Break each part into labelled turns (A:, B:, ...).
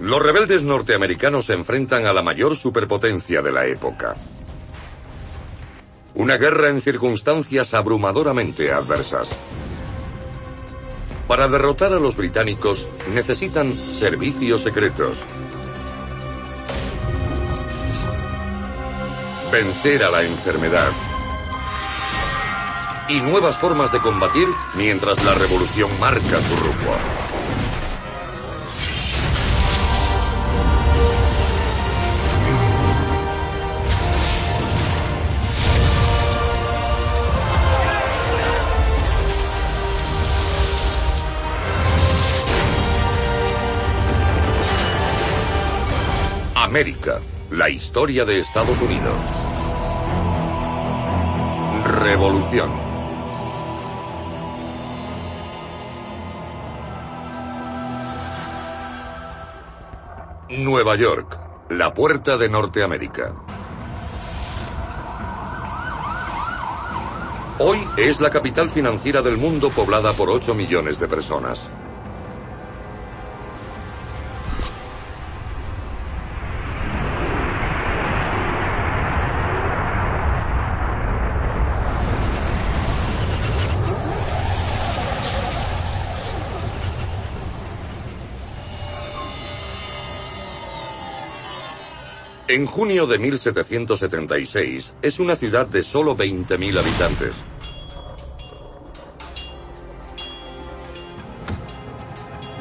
A: Los rebeldes norteamericanos se enfrentan a la mayor superpotencia de la época. Una guerra en circunstancias abrumadoramente adversas. Para derrotar a los británicos necesitan servicios secretos. Vencer a la enfermedad. Y nuevas formas de combatir mientras la revolución marca su rumbo. América, la historia de Estados Unidos. Revolución. Nueva York, la puerta de Norteamérica. Hoy es la capital financiera del mundo poblada por 8 millones de personas. En junio de 1776 es una ciudad de solo 20.000 habitantes.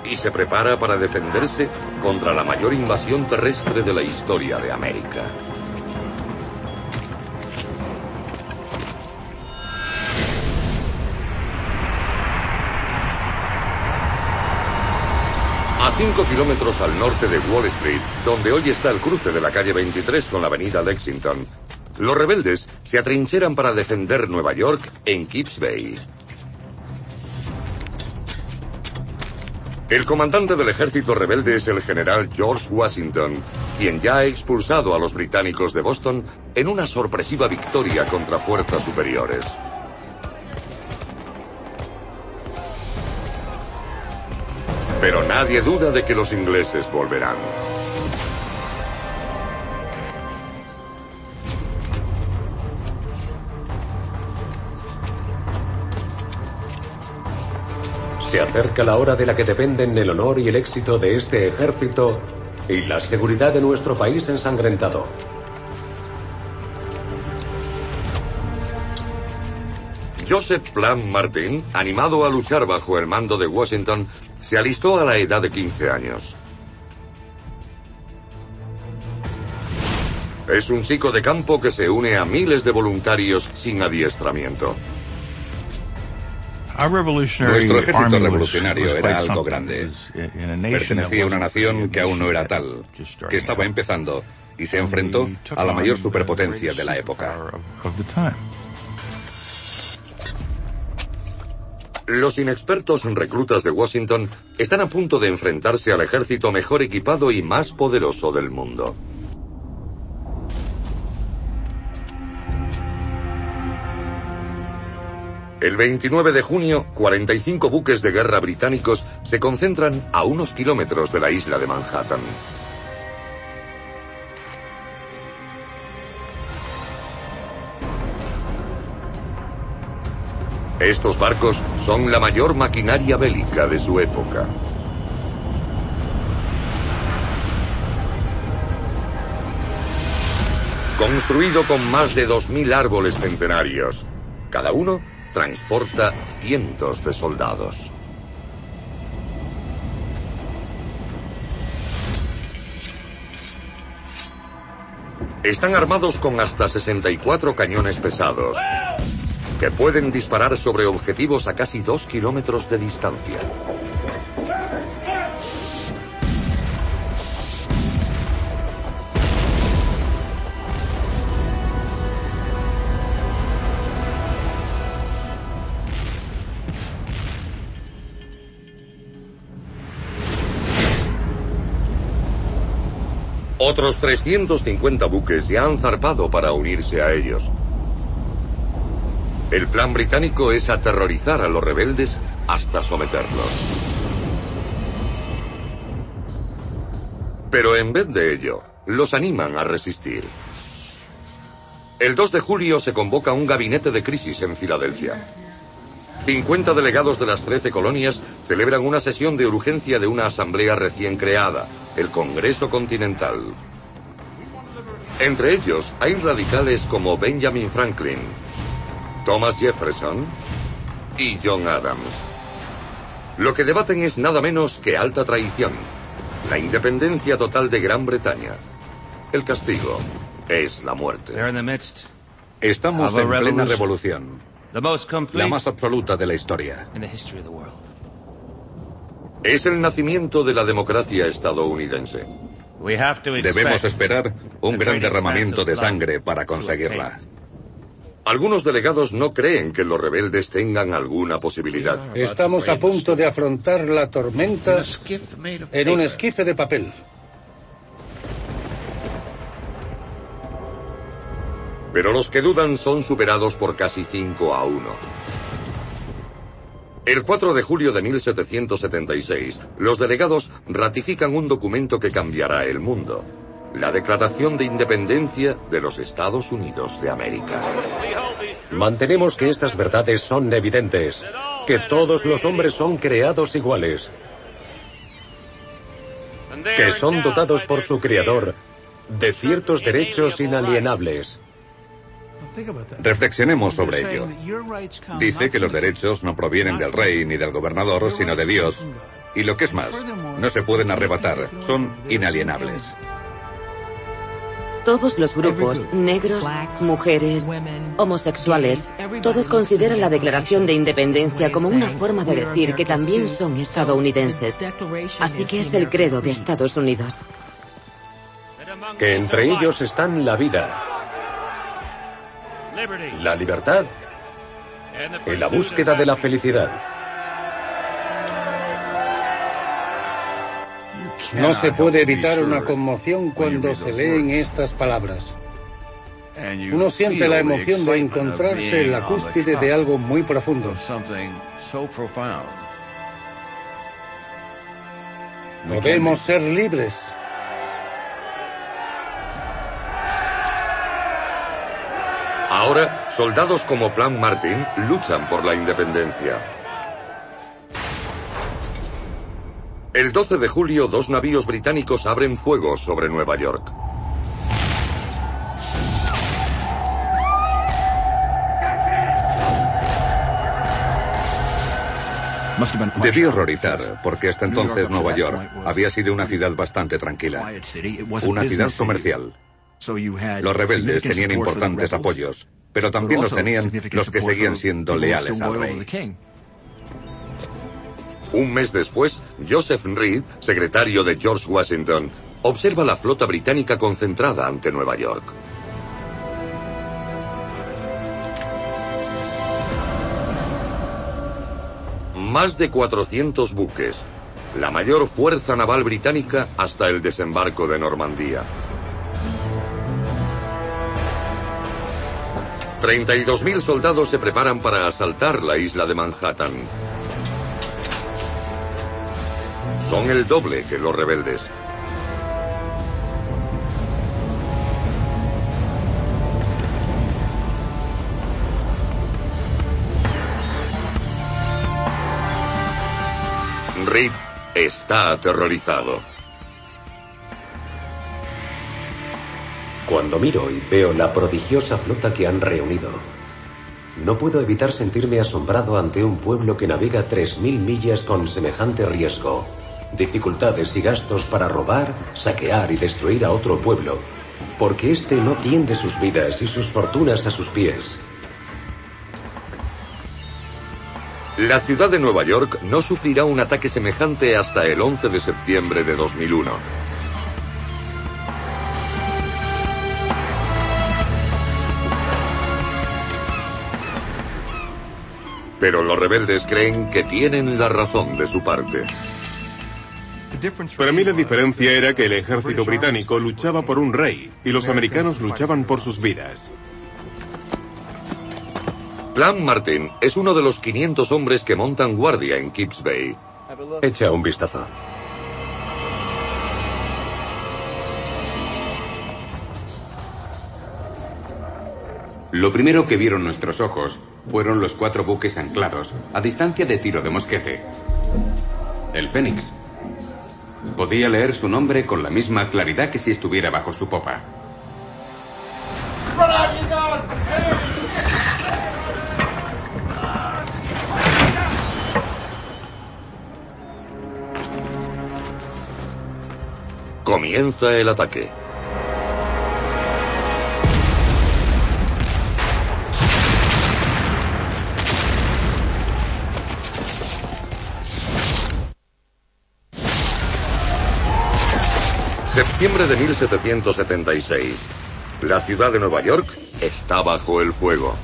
A: Y se prepara para defenderse contra la mayor invasión terrestre de la historia de América. 5 kilómetros al norte de Wall Street, donde hoy está el cruce de la calle 23 con la avenida Lexington, los rebeldes se atrincheran para defender Nueva York en Kips Bay. El comandante del ejército rebelde es el general George Washington, quien ya ha expulsado a los británicos de Boston en una sorpresiva victoria contra fuerzas superiores. Pero nadie duda de que los ingleses volverán.
B: Se acerca la hora de la que dependen el honor y el éxito de este ejército y la seguridad de nuestro país ensangrentado.
A: Joseph Plum Martin, animado a luchar bajo el mando de Washington, se alistó a la edad de 15 años. Es un chico de campo que se une a miles de voluntarios sin adiestramiento.
C: Nuestro ejército revolucionario era algo grande. Pertenecía a una nación que aún no era tal, que estaba empezando y se enfrentó a la mayor superpotencia de la época.
A: Los inexpertos reclutas de Washington están a punto de enfrentarse al ejército mejor equipado y más poderoso del mundo. El 29 de junio, 45 buques de guerra británicos se concentran a unos kilómetros de la isla de Manhattan. Estos barcos son la mayor maquinaria bélica de su época. Construido con más de 2.000 árboles centenarios, cada uno transporta cientos de soldados. Están armados con hasta 64 cañones pesados, que pueden disparar sobre objetivos a casi dos kilómetros de distancia. Otros 350 buques ya han zarpado para unirse a ellos. El plan británico es aterrorizar a los rebeldes hasta someterlos. Pero en vez de ello, los animan a resistir. El 2 de julio se convoca un gabinete de crisis en Filadelfia. 50 delegados de las 13 colonias celebran una sesión de urgencia de una asamblea recién creada, el Congreso Continental. Entre ellos hay radicales como Benjamin Franklin, Thomas Jefferson y John Adams. Lo que debaten es nada menos que alta traición, la independencia total de Gran Bretaña. El castigo es la muerte.
C: Estamos en plena revolución, la más absoluta de la historia.
A: Es el nacimiento de la democracia estadounidense.
C: Debemos esperar un gran derramamiento de sangre para conseguirla.
A: Algunos delegados no creen que los rebeldes tengan alguna posibilidad.
D: Estamos a punto de afrontar la tormenta en un esquife de papel.
A: Pero los que dudan son superados por casi 5 a 1. El 4 de julio de 1776, los delegados ratifican un documento que cambiará el mundo. La Declaración de Independencia de los Estados Unidos de América.
B: Mantenemos que estas verdades son evidentes, que todos los hombres son creados iguales, que son dotados por su Creador de ciertos derechos inalienables.
C: Reflexionemos sobre ello. Dice que los derechos no provienen del rey ni del gobernador, sino de Dios. Y lo que es más, no se pueden arrebatar, son inalienables.
E: Todos los grupos, negros, mujeres, homosexuales, todos consideran la Declaración de Independencia como una forma de decir que también son estadounidenses. Así que es el credo de Estados Unidos.
B: Que entre ellos están la vida, la libertad y la búsqueda de la felicidad.
D: No se puede evitar una conmoción cuando se leen estas palabras. Uno siente la emoción de encontrarse en la cúspide de algo muy profundo. Podemos ser libres.
A: Ahora, soldados como Plan Martin luchan por la independencia. El 12 de julio, dos navíos británicos abren fuego sobre Nueva York.
C: Debió horrorizar, porque hasta entonces Nueva York había sido una ciudad bastante tranquila, una ciudad comercial. Los rebeldes tenían importantes apoyos, pero también los tenían los que seguían siendo leales al rey.
A: Un mes después, Joseph Reed, secretario de George Washington, observa la flota británica concentrada ante Nueva York. Más de 400 buques, la mayor fuerza naval británica hasta el desembarco de Normandía. 32.000 soldados se preparan para asaltar la isla de Manhattan. Son el doble que los rebeldes. Reed está aterrorizado.
B: Cuando miro y veo la prodigiosa flota que han reunido, no puedo evitar sentirme asombrado ante un pueblo que navega 3.000 millas con semejante riesgo, dificultades y gastos para robar, saquear y destruir a otro pueblo, porque éste no tiende sus vidas y sus fortunas a sus pies.
A: La ciudad de Nueva York no sufrirá un ataque semejante hasta el 11 de septiembre de 2001. Pero los rebeldes creen que tienen la razón de su parte.
F: Para mí la diferencia era que el ejército británico luchaba por un rey y los americanos luchaban por sus vidas.
A: Plan Martin es uno de los 500 hombres que montan guardia en Kips Bay.
B: Echa un vistazo.
G: Lo primero que vieron nuestros ojos fueron los cuatro buques anclados a distancia de tiro de mosquete. El Fénix. Podía leer su nombre con la misma claridad que si estuviera bajo su popa.
A: Comienza el ataque. Septiembre de 1776. La ciudad de Nueva York está bajo el fuego.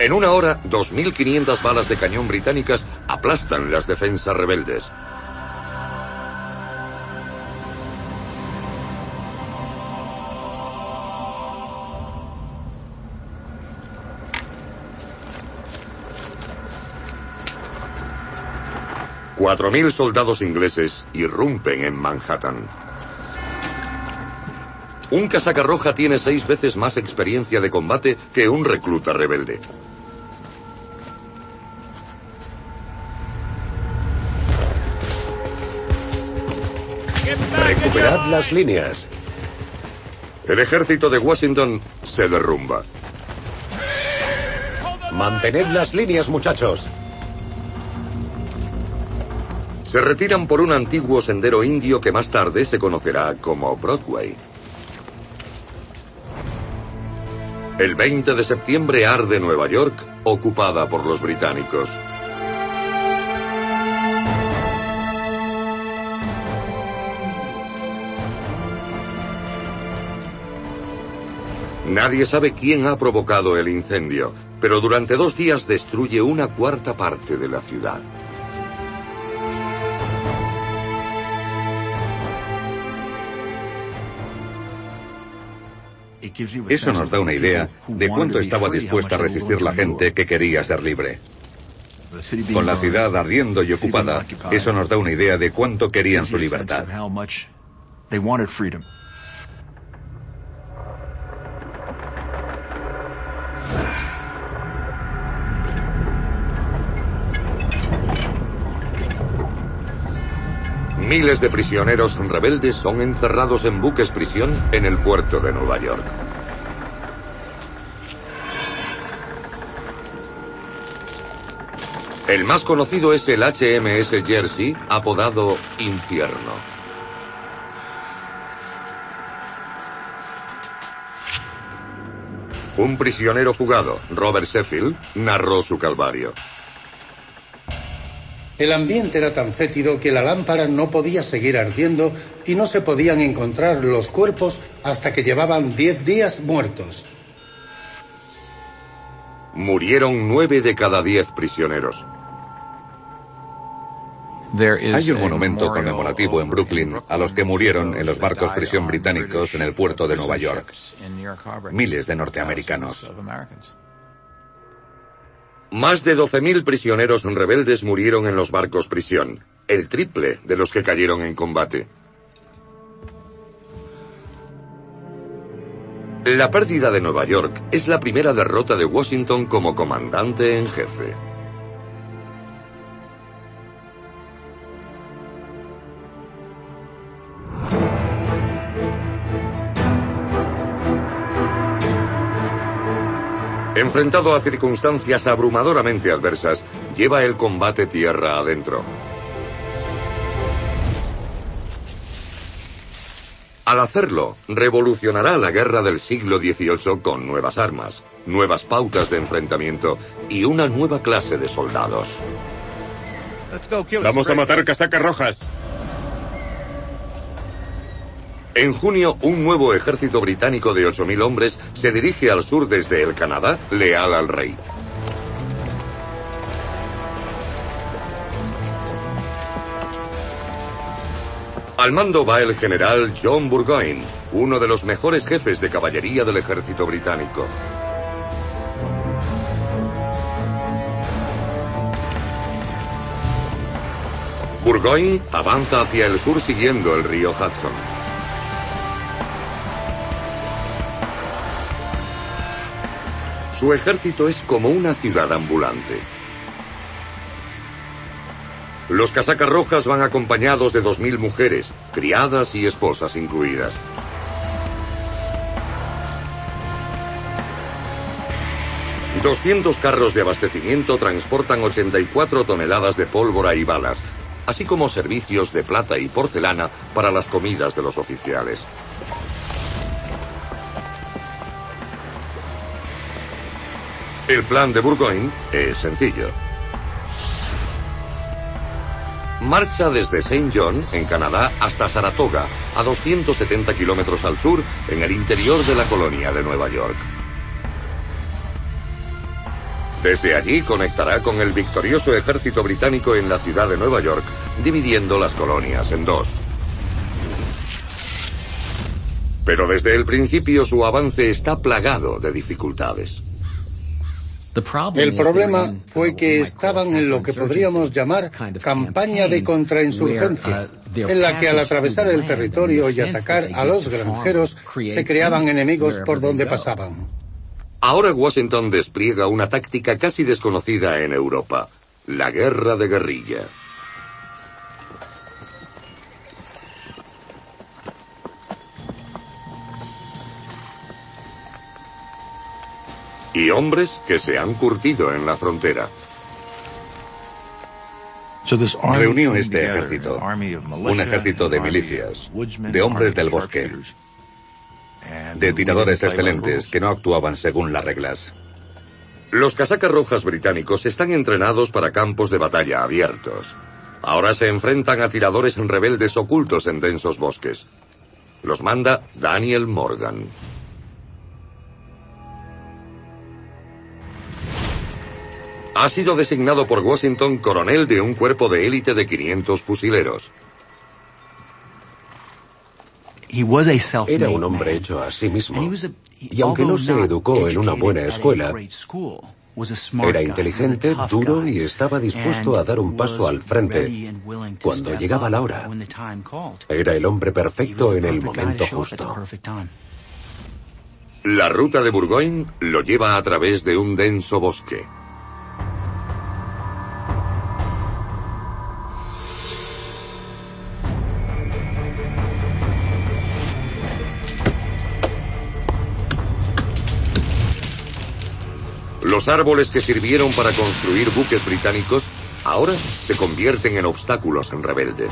A: En una hora, 2.500 balas de cañón británicas aplastan las defensas rebeldes. Cuatro mil soldados ingleses irrumpen en Manhattan. Un casaca roja tiene seis veces más experiencia de combate que un recluta rebelde.
B: Recuperad las líneas.
A: El ejército de Washington se derrumba.
B: Mantened las líneas, muchachos.
A: Se retiran por un antiguo sendero indio que más tarde se conocerá como Broadway. El 20 de septiembre arde Nueva York, ocupada por los británicos. Nadie sabe quién ha provocado el incendio, pero durante dos días destruye una cuarta parte de la ciudad.
C: Eso nos da una idea de cuánto estaba dispuesta a resistir la gente que quería ser libre. Con la ciudad ardiendo y ocupada, eso nos da una idea de cuánto querían su libertad.
A: Miles de prisioneros rebeldes son encerrados en buques prisión en el puerto de Nueva York. El más conocido es el HMS Jersey, apodado Infierno. Un prisionero fugado, Robert Sheffield, narró su calvario.
D: El ambiente era tan fétido que la lámpara no podía seguir ardiendo y no se podían encontrar los cuerpos hasta que llevaban diez días muertos.
A: Murieron nueve de cada diez prisioneros.
C: Hay un monumento conmemorativo en Brooklyn a los que murieron en los barcos prisión británicos en el puerto de Nueva York. Miles de norteamericanos.
A: Más de 12.000 prisioneros rebeldes murieron en los barcos prisión, el triple de los que cayeron en combate. La pérdida de Nueva York es la primera derrota de Washington como comandante en jefe. Enfrentado a circunstancias abrumadoramente adversas, lleva el combate tierra adentro. Al hacerlo, revolucionará la guerra del siglo XVIII con nuevas armas, nuevas pautas de enfrentamiento y una nueva clase de soldados.
F: Vamos a matar casacas rojas.
A: En junio, un nuevo ejército británico de 8.000 hombres se dirige al sur desde el Canadá, leal al rey. Al mando va el general John Burgoyne, uno de los mejores jefes de caballería del ejército británico. Burgoyne avanza hacia el sur siguiendo el río Hudson. Su ejército es como una ciudad ambulante. Los casacas rojas van acompañados de 2.000 mujeres, criadas y esposas incluidas. Doscientos carros de abastecimiento transportan 84 toneladas de pólvora y balas, así como servicios de plata y porcelana para las comidas de los oficiales. El plan de Burgoyne es sencillo. Marcha desde Saint John, en Canadá, hasta Saratoga, a 270 kilómetros al sur, en el interior de la colonia de Nueva York. Desde allí conectará con el victorioso ejército británico en la ciudad de Nueva York, dividiendo las colonias en dos. Pero desde el principio su avance está plagado de dificultades.
D: El problema fue que estaban en lo que podríamos llamar campaña de contrainsurgencia, uh, en la que al atravesar el territorio y atacar a los granjeros se creaban enemigos por donde pasaban.
A: Ahora Washington despliega una táctica casi desconocida en Europa, la guerra de guerrilla. Y hombres que se han curtido en la frontera.
C: Reunió este ejército, un ejército de milicias, de hombres del bosque, de tiradores excelentes que no actuaban según las reglas.
A: Los casacas rojas británicos están entrenados para campos de batalla abiertos. Ahora se enfrentan a tiradores rebeldes ocultos en densos bosques. Los manda Daniel Morgan. Ha sido designado por Washington coronel de un cuerpo de élite de 500 fusileros.
B: Era un hombre hecho a sí mismo. Y aunque no se educó en una buena escuela, era inteligente, duro y estaba dispuesto a dar un paso al frente cuando llegaba la hora. Era el hombre perfecto en el momento justo.
A: La ruta de Burgoyne lo lleva a través de un denso bosque. Los árboles que sirvieron para construir buques británicos ahora se convierten en obstáculos en rebeldes.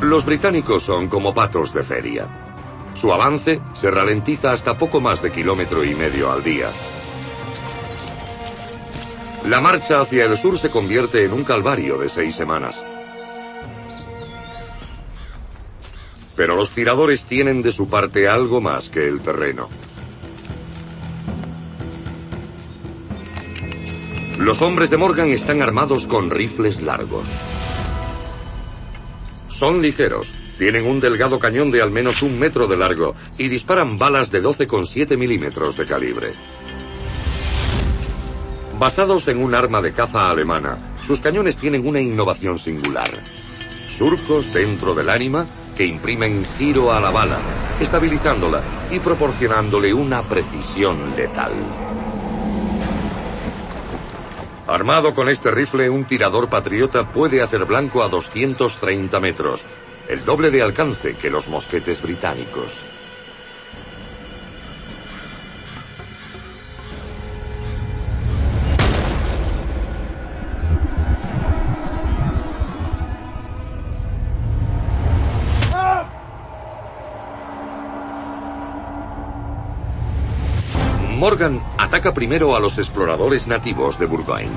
A: Los británicos son como patos de feria. Su avance se ralentiza hasta poco más de kilómetro y medio al día. La marcha hacia el sur se convierte en un calvario de seis semanas. Pero los tiradores tienen de su parte algo más que el terreno. Los hombres de Morgan están armados con rifles largos. Son ligeros, tienen un delgado cañón de al menos un metro de largo y disparan balas de 12,7 milímetros de calibre. Basados en un arma de caza alemana, sus cañones tienen una innovación singular. Surcos dentro del ánima que imprimen giro a la bala, estabilizándola y proporcionándole una precisión letal. Armado con este rifle, un tirador patriota puede hacer blanco a 230 metros, el doble de alcance que los mosquetes británicos. Morgan ataca primero a los exploradores nativos de Burgoyne.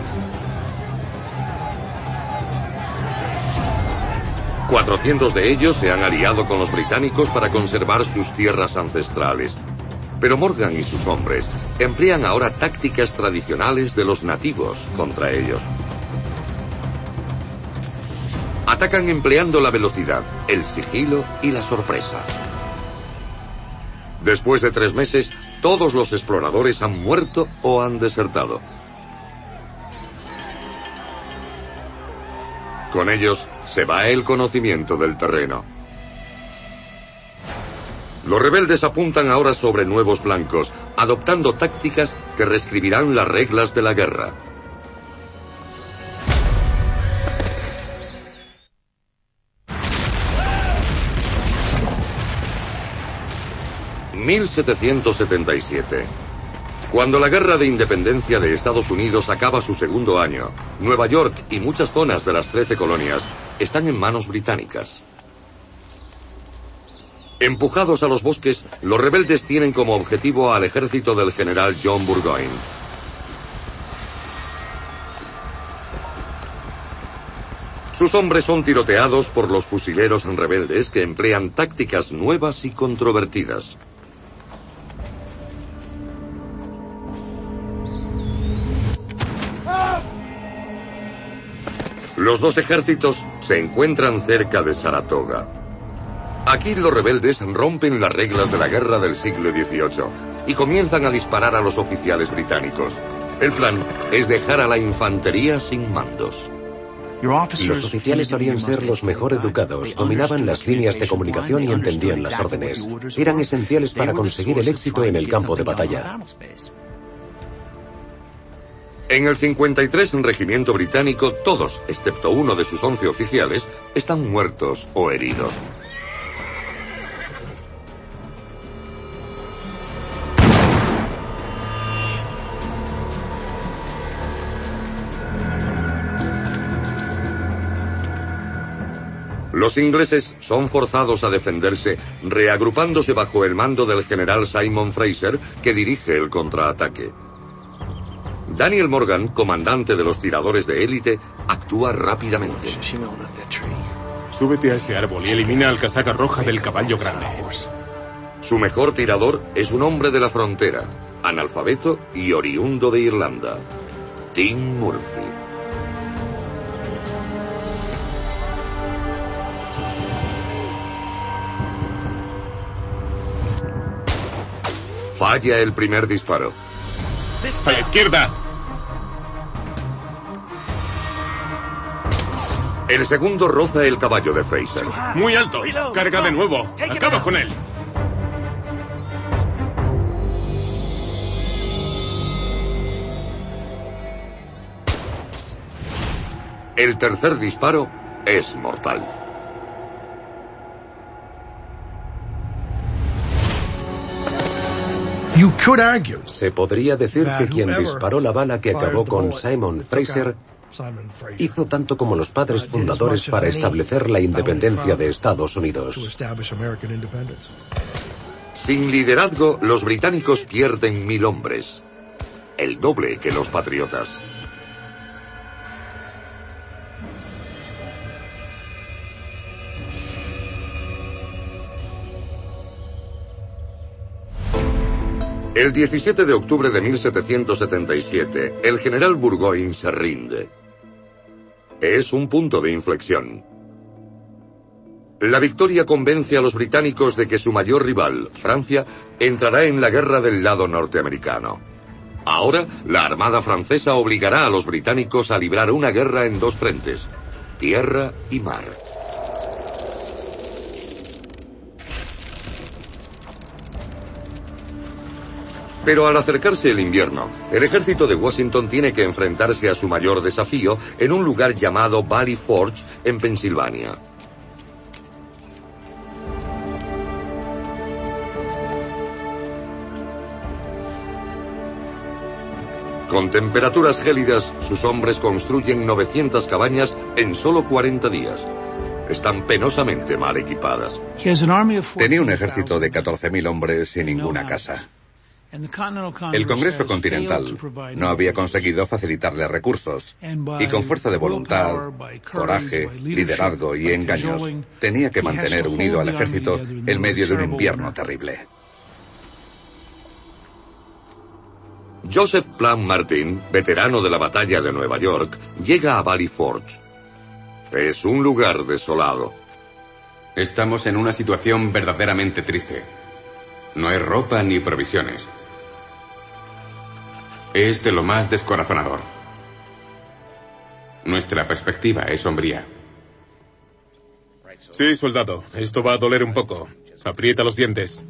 A: 400 de ellos se han aliado con los británicos para conservar sus tierras ancestrales. Pero Morgan y sus hombres emplean ahora tácticas tradicionales de los nativos contra ellos. Atacan empleando la velocidad, el sigilo y la sorpresa. Después de tres meses, todos los exploradores han muerto o han desertado. Con ellos se va el conocimiento del terreno. Los rebeldes apuntan ahora sobre nuevos blancos, adoptando tácticas que reescribirán las reglas de la guerra. 1777. Cuando la Guerra de Independencia de Estados Unidos acaba su segundo año, Nueva York y muchas zonas de las trece colonias están en manos británicas. Empujados a los bosques, los rebeldes tienen como objetivo al ejército del general John Burgoyne. Sus hombres son tiroteados por los fusileros rebeldes que emplean tácticas nuevas y controvertidas. Los dos ejércitos se encuentran cerca de Saratoga. Aquí los rebeldes rompen las reglas de la guerra del siglo XVIII y comienzan a disparar a los oficiales británicos. El plan es dejar a la infantería sin mandos.
B: Los oficiales solían ser los mejor educados, dominaban las líneas de comunicación y entendían las órdenes. Eran esenciales para conseguir el éxito en el campo de batalla.
A: En el 53 Regimiento Británico, todos, excepto uno de sus 11 oficiales, están muertos o heridos. Los ingleses son forzados a defenderse, reagrupándose bajo el mando del general Simon Fraser, que dirige el contraataque. Daniel Morgan, comandante de los tiradores de élite, actúa rápidamente.
F: Súbete a ese árbol y elimina al casaca roja del caballo grande.
A: Su mejor tirador es un hombre de la frontera, analfabeto y oriundo de Irlanda, Tim Murphy. Falla el primer disparo.
F: A la izquierda.
A: El segundo roza el caballo de Fraser.
F: Muy alto. Carga de nuevo. Acaba con él.
A: El tercer disparo es mortal.
B: Se podría decir que quien disparó la bala que acabó con Simon Fraser hizo tanto como los padres fundadores para establecer la independencia de Estados Unidos.
A: Sin liderazgo, los británicos pierden mil hombres, el doble que los patriotas. El 17 de octubre de 1777, el general Burgoyne se rinde. Es un punto de inflexión. La victoria convence a los británicos de que su mayor rival, Francia, entrará en la guerra del lado norteamericano. Ahora, la Armada francesa obligará a los británicos a librar una guerra en dos frentes, tierra y mar. Pero al acercarse el invierno, el ejército de Washington tiene que enfrentarse a su mayor desafío en un lugar llamado Valley Forge, en Pensilvania. Con temperaturas gélidas, sus hombres construyen 900 cabañas en solo 40 días. Están penosamente mal equipadas.
C: Tenía un ejército de 14.000 hombres y ninguna casa. El Congreso Continental no había conseguido facilitarle recursos y con fuerza de voluntad, coraje, liderazgo y engaños tenía que mantener unido al ejército en medio de un invierno terrible.
A: Joseph Plum Martin, veterano de la batalla de Nueva York, llega a Valley Forge. Es un lugar desolado.
G: Estamos en una situación verdaderamente triste. No hay ropa ni provisiones. Es de lo más descorazonador. Nuestra perspectiva es sombría.
F: Sí, soldado. Esto va a doler un poco. Aprieta los dientes.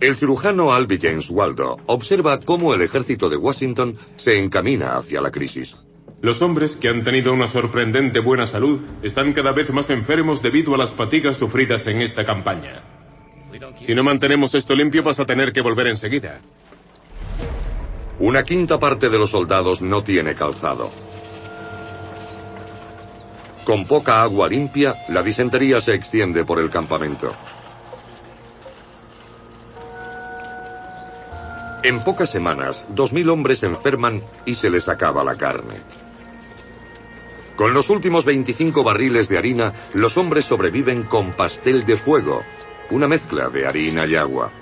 A: El cirujano Alby James Waldo observa cómo el ejército de Washington se encamina hacia la crisis.
F: Los hombres que han tenido una sorprendente buena salud están cada vez más enfermos debido a las fatigas sufridas en esta campaña. Si no mantenemos esto limpio vas a tener que volver enseguida.
A: Una quinta parte de los soldados no tiene calzado. Con poca agua limpia, la disentería se extiende por el campamento. En pocas semanas, dos mil hombres enferman y se les acaba la carne. Con los últimos 25 barriles de harina, los hombres sobreviven con pastel de fuego, una mezcla de harina y agua.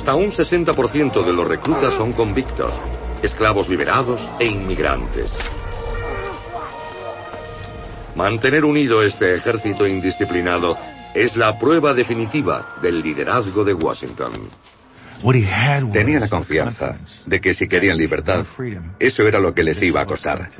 A: Hasta un 60% de los reclutas son convictos, esclavos liberados e inmigrantes. Mantener unido este ejército indisciplinado es la prueba definitiva del liderazgo de Washington.
C: Tenía la confianza de que si querían libertad, eso era lo que les iba a costar.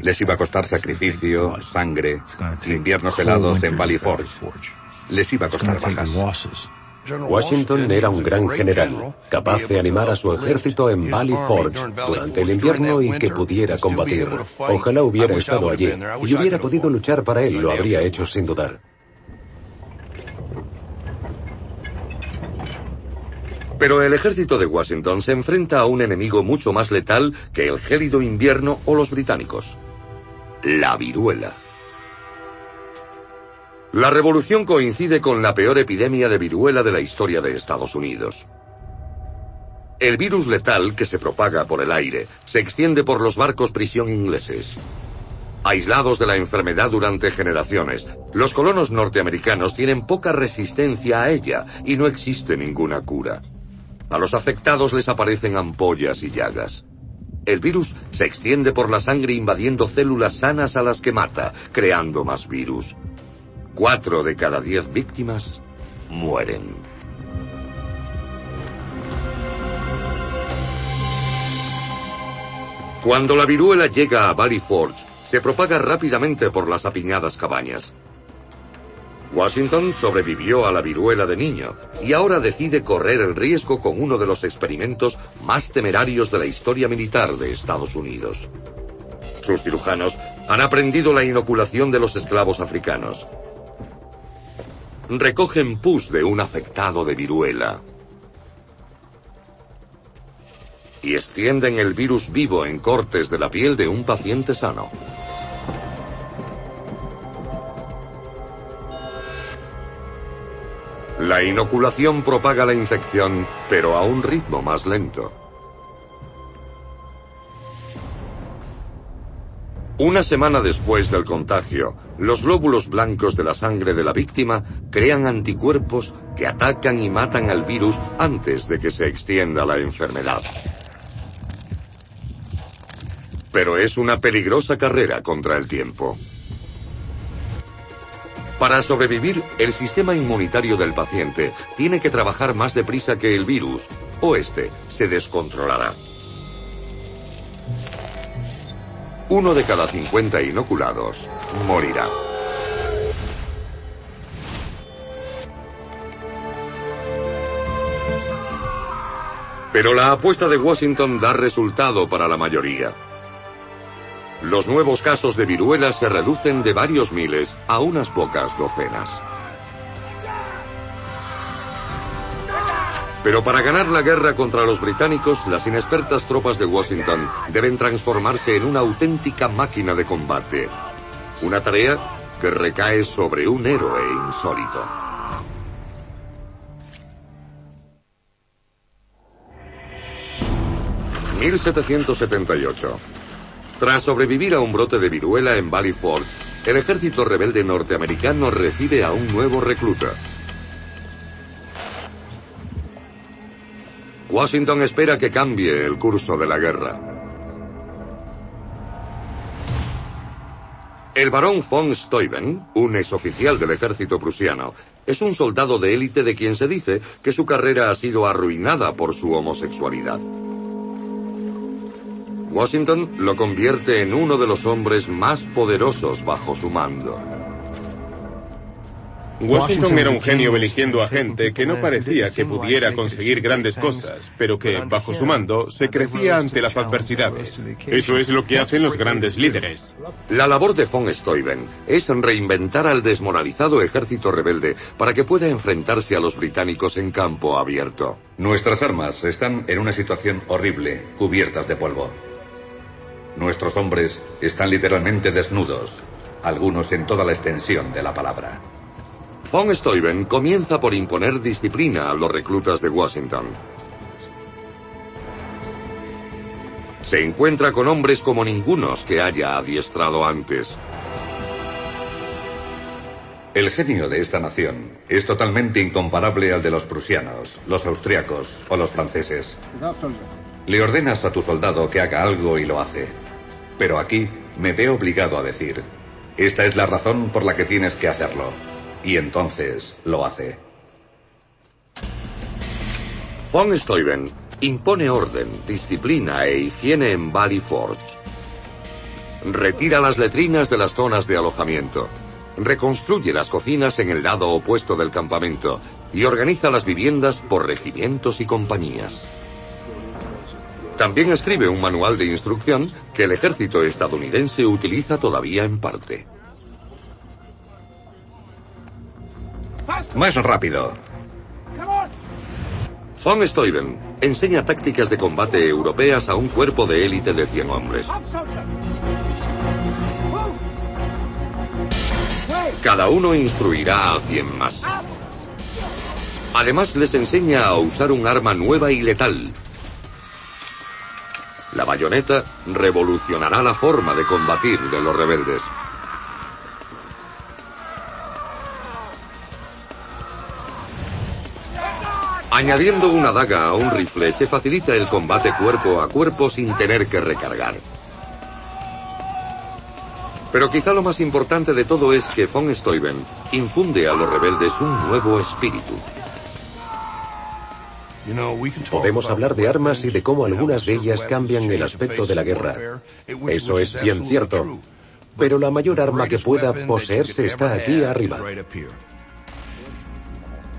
C: Les iba a costar sacrificio, sangre, inviernos helados en Valley Forge. Les iba a costar bajas.
B: Washington era un gran general, capaz de animar a su ejército en Valley Forge durante el invierno y que pudiera combatir. Ojalá hubiera estado allí y hubiera podido luchar para él, lo habría hecho sin dudar.
A: Pero el ejército de Washington se enfrenta a un enemigo mucho más letal que el gélido invierno o los británicos. La viruela. La revolución coincide con la peor epidemia de viruela de la historia de Estados Unidos. El virus letal que se propaga por el aire se extiende por los barcos prisión ingleses. Aislados de la enfermedad durante generaciones, los colonos norteamericanos tienen poca resistencia a ella y no existe ninguna cura. A los afectados les aparecen ampollas y llagas. El virus se extiende por la sangre invadiendo células sanas a las que mata, creando más virus. Cuatro de cada diez víctimas mueren. Cuando la viruela llega a Valley Forge, se propaga rápidamente por las apiñadas cabañas. Washington sobrevivió a la viruela de niño y ahora decide correr el riesgo con uno de los experimentos más temerarios de la historia militar de Estados Unidos. Sus cirujanos han aprendido la inoculación de los esclavos africanos recogen pus de un afectado de viruela y extienden el virus vivo en cortes de la piel de un paciente sano. La inoculación propaga la infección, pero a un ritmo más lento. Una semana después del contagio, los glóbulos blancos de la sangre de la víctima crean anticuerpos que atacan y matan al virus antes de que se extienda la enfermedad. Pero es una peligrosa carrera contra el tiempo. Para sobrevivir, el sistema inmunitario del paciente tiene que trabajar más deprisa que el virus, o este se descontrolará. Uno de cada 50 inoculados morirá. Pero la apuesta de Washington da resultado para la mayoría. Los nuevos casos de viruela se reducen de varios miles a unas pocas docenas. Pero para ganar la guerra contra los británicos, las inexpertas tropas de Washington deben transformarse en una auténtica máquina de combate. Una tarea que recae sobre un héroe insólito. ...1778... Tras sobrevivir a un brote de viruela en Valley Forge, el ejército rebelde norteamericano recibe a un nuevo recluta. Washington espera que cambie el curso de la guerra. El barón von Steuben, un exoficial del ejército prusiano, es un soldado de élite de quien se dice que su carrera ha sido arruinada por su homosexualidad. Washington lo convierte en uno de los hombres más poderosos bajo su mando.
F: Washington era un genio eligiendo a gente que no parecía que pudiera conseguir grandes cosas, pero que, bajo su mando, se crecía ante las adversidades. Eso es lo que hacen los grandes líderes.
A: La labor de von Steuben es reinventar al desmoralizado ejército rebelde para que pueda enfrentarse a los británicos en campo abierto.
C: Nuestras armas están en una situación horrible, cubiertas de polvo. Nuestros hombres están literalmente desnudos, algunos en toda la extensión de la palabra.
A: Von Steuben comienza por imponer disciplina a los reclutas de Washington. Se encuentra con hombres como ningunos que haya adiestrado antes.
C: El genio de esta nación es totalmente incomparable al de los prusianos, los austriacos o los franceses. Le ordenas a tu soldado que haga algo y lo hace. Pero aquí me veo obligado a decir, esta es la razón por la que tienes que hacerlo. Y entonces lo hace.
A: Von Steuben impone orden, disciplina e higiene en Valley Forge. Retira las letrinas de las zonas de alojamiento. Reconstruye las cocinas en el lado opuesto del campamento y organiza las viviendas por regimientos y compañías. También escribe un manual de instrucción que el ejército estadounidense utiliza todavía en parte.
C: Más rápido.
A: Von Steuben enseña tácticas de combate europeas a un cuerpo de élite de 100 hombres. Cada uno instruirá a 100 más. Además les enseña a usar un arma nueva y letal. La bayoneta revolucionará la forma de combatir de los rebeldes. Añadiendo una daga a un rifle se facilita el combate cuerpo a cuerpo sin tener que recargar. Pero quizá lo más importante de todo es que von Steuben infunde a los rebeldes un nuevo espíritu.
B: Podemos hablar de armas y de cómo algunas de ellas cambian el aspecto de la guerra. Eso es bien cierto. Pero la mayor arma que pueda poseerse está aquí arriba.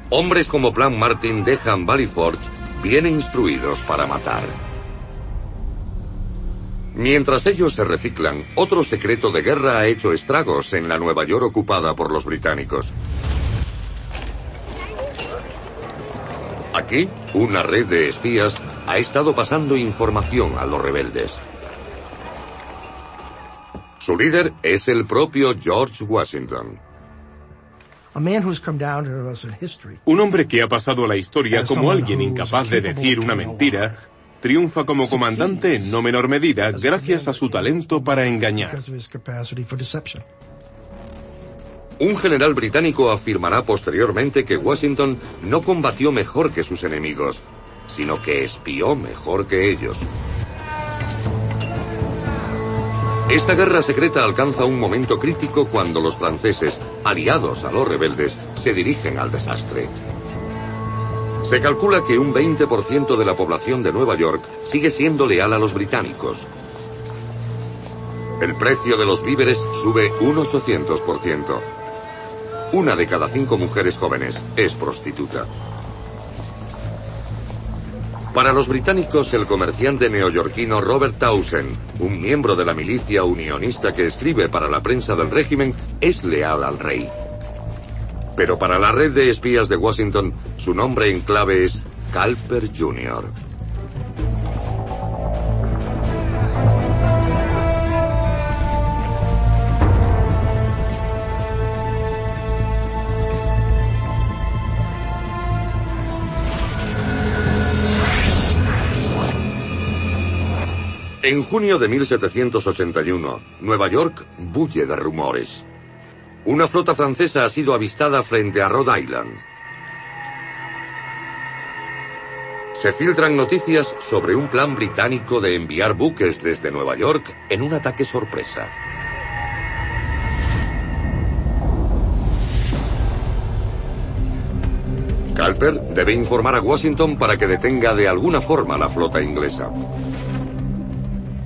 A: Hombres como Plan Martin dejan Valley Forge bien instruidos para matar. Mientras ellos se reciclan, otro secreto de guerra ha hecho estragos en la Nueva York ocupada por los británicos. Aquí, una red de espías ha estado pasando información a los rebeldes. Su líder es el propio George Washington.
F: Un hombre que ha pasado a la historia como alguien incapaz de decir una mentira, triunfa como comandante en no menor medida gracias a su talento para engañar.
A: Un general británico afirmará posteriormente que Washington no combatió mejor que sus enemigos, sino que espió mejor que ellos. Esta guerra secreta alcanza un momento crítico cuando los franceses, aliados a los rebeldes, se dirigen al desastre. Se calcula que un 20% de la población de Nueva York sigue siendo leal a los británicos. El precio de los víveres sube un 800%. Una de cada cinco mujeres jóvenes es prostituta. Para los británicos, el comerciante neoyorquino Robert Townsend, un miembro de la milicia unionista que escribe para la prensa del régimen, es leal al rey. Pero para la red de espías de Washington, su nombre en clave es Calper Jr. En junio de 1781, Nueva York bulle de rumores. Una flota francesa ha sido avistada frente a Rhode Island. Se filtran noticias sobre un plan británico de enviar buques desde Nueva York en un ataque sorpresa. Calper debe informar a Washington para que detenga de alguna forma la flota inglesa.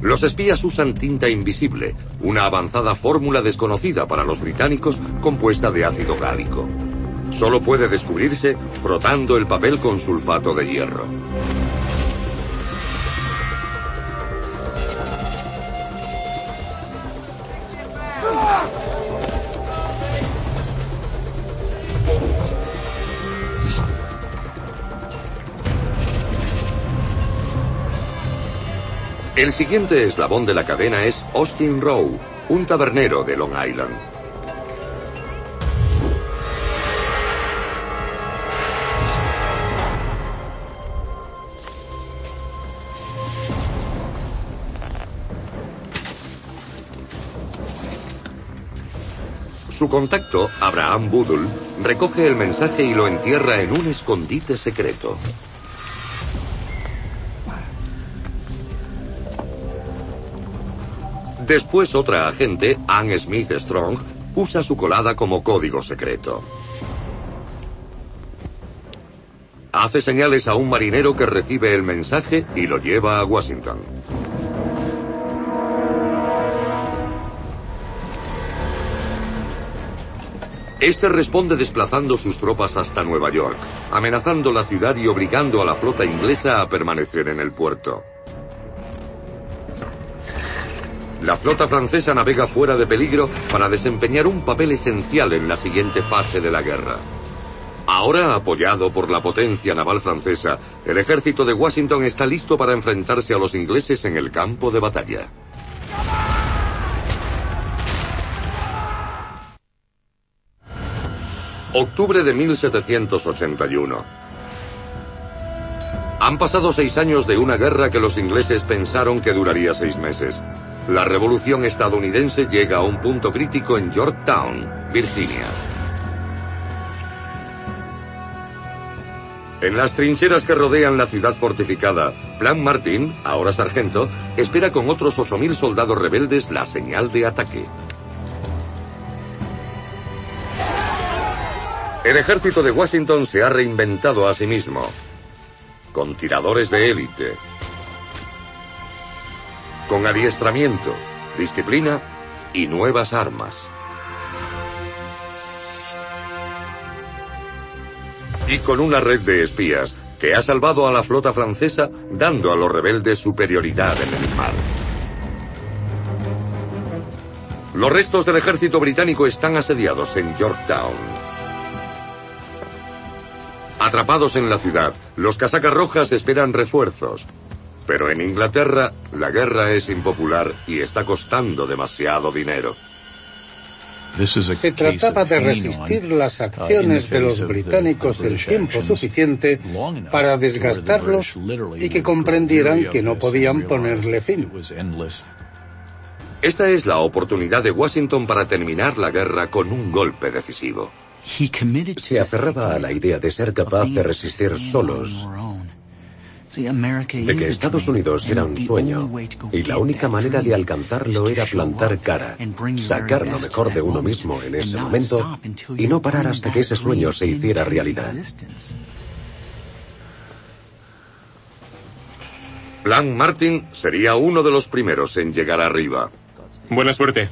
A: Los espías usan tinta invisible, una avanzada fórmula desconocida para los británicos compuesta de ácido gálico. Solo puede descubrirse frotando el papel con sulfato de hierro. El siguiente eslabón de la cadena es Austin Rowe, un tabernero de Long Island. Su contacto, Abraham Boodle, recoge el mensaje y lo entierra en un escondite secreto. Después otra agente, Anne Smith Strong, usa su colada como código secreto. Hace señales a un marinero que recibe el mensaje y lo lleva a Washington. Este responde desplazando sus tropas hasta Nueva York, amenazando la ciudad y obligando a la flota inglesa a permanecer en el puerto. La flota francesa navega fuera de peligro para desempeñar un papel esencial en la siguiente fase de la guerra. Ahora, apoyado por la potencia naval francesa, el ejército de Washington está listo para enfrentarse a los ingleses en el campo de batalla. Octubre de 1781. Han pasado seis años de una guerra que los ingleses pensaron que duraría seis meses. La revolución estadounidense llega a un punto crítico en Yorktown, Virginia. En las trincheras que rodean la ciudad fortificada, Plan Martin, ahora sargento, espera con otros 8.000 soldados rebeldes la señal de ataque. El ejército de Washington se ha reinventado a sí mismo, con tiradores de élite, con adiestramiento, disciplina y nuevas armas. Y con una red de espías que ha salvado a la flota francesa dando a los rebeldes superioridad en el mar. Los restos del ejército británico están asediados en Yorktown. Atrapados en la ciudad, los casacas rojas esperan refuerzos, pero en Inglaterra la guerra es impopular y está costando demasiado dinero.
D: Se trataba de resistir las acciones de los británicos el tiempo suficiente para desgastarlos y que comprendieran que no podían ponerle fin.
A: Esta es la oportunidad de Washington para terminar la guerra con un golpe decisivo.
B: Se aferraba a la idea de ser capaz de resistir solos de que Estados Unidos era un sueño y la única manera de alcanzarlo era plantar cara, sacar lo mejor de uno mismo en ese momento y no parar hasta que ese sueño se hiciera realidad.
A: Plan Martin sería uno de los primeros en llegar arriba.
F: Buena suerte.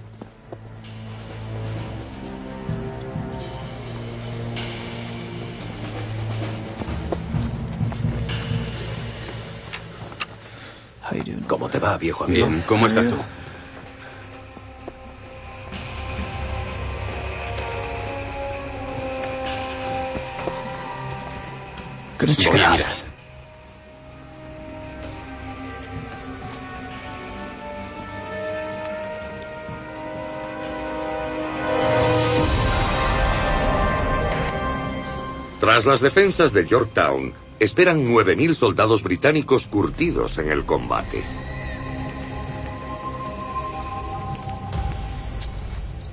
B: ¿Cómo te va, viejo amigo?
G: ¿cómo estás tú?
B: Voy.
A: Tras las defensas de Yorktown, esperan 9.000 soldados británicos curtidos en el combate.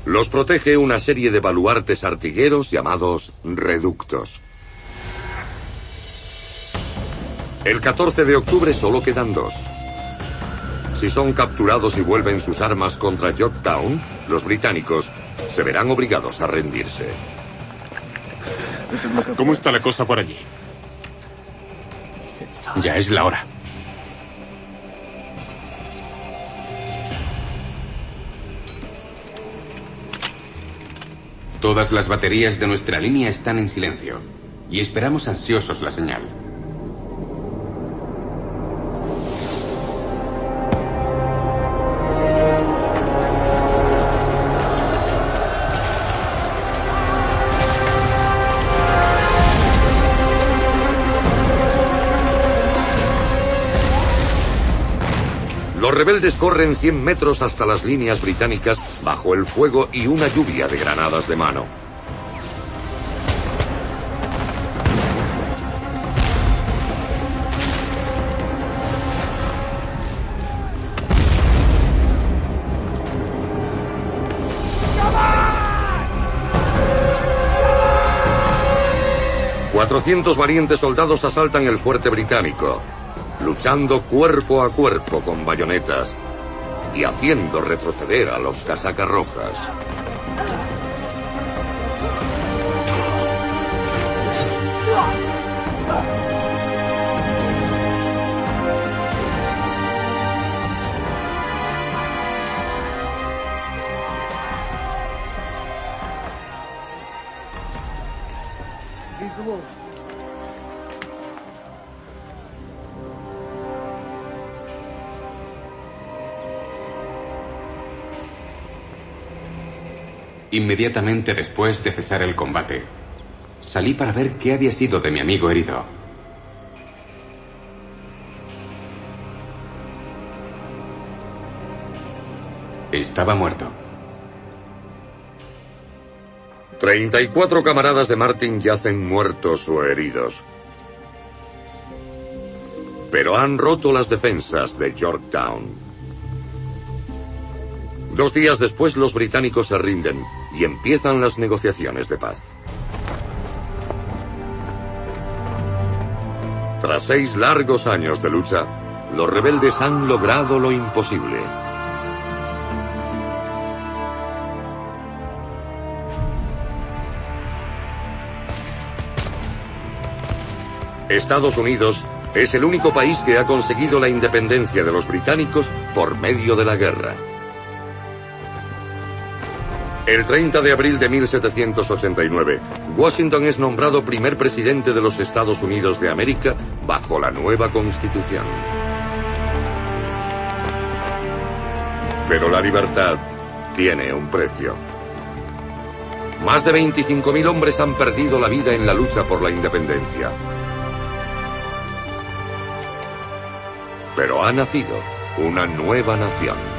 A: Los protege una serie de baluartes artilleros llamados reductos. El 14 de octubre solo quedan dos. Si son capturados y vuelven sus armas contra Yorktown, los británicos se verán obligados a rendirse.
F: ¿Cómo está la cosa por allí?
G: Ya es la hora. Todas las baterías de nuestra línea están en silencio y esperamos ansiosos la señal.
A: Los rebeldes corren 100 metros hasta las líneas británicas bajo el fuego y una lluvia de granadas de mano. Cuatrocientos valientes soldados asaltan el fuerte británico luchando cuerpo a cuerpo con bayonetas y haciendo retroceder a los casacas rojas.
G: Inmediatamente después de cesar el combate, salí para ver qué había sido de mi amigo herido. Estaba muerto.
A: 34 camaradas de Martin yacen muertos o heridos. Pero han roto las defensas de Yorktown. Dos días después los británicos se rinden y empiezan las negociaciones de paz. Tras seis largos años de lucha, los rebeldes han logrado lo imposible. Estados Unidos es el único país que ha conseguido la independencia de los británicos por medio de la guerra. El 30 de abril de 1789, Washington es nombrado primer presidente de los Estados Unidos de América bajo la nueva Constitución. Pero la libertad tiene un precio. Más de 25.000 hombres han perdido la vida en la lucha por la independencia. Pero ha nacido una nueva nación.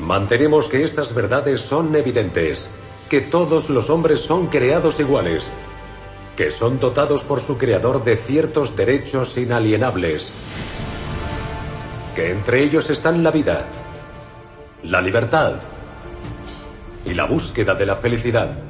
B: Mantenemos que estas verdades son evidentes, que todos los hombres son creados iguales, que son dotados por su creador de ciertos derechos inalienables, que entre ellos están la vida, la libertad y la búsqueda de la felicidad.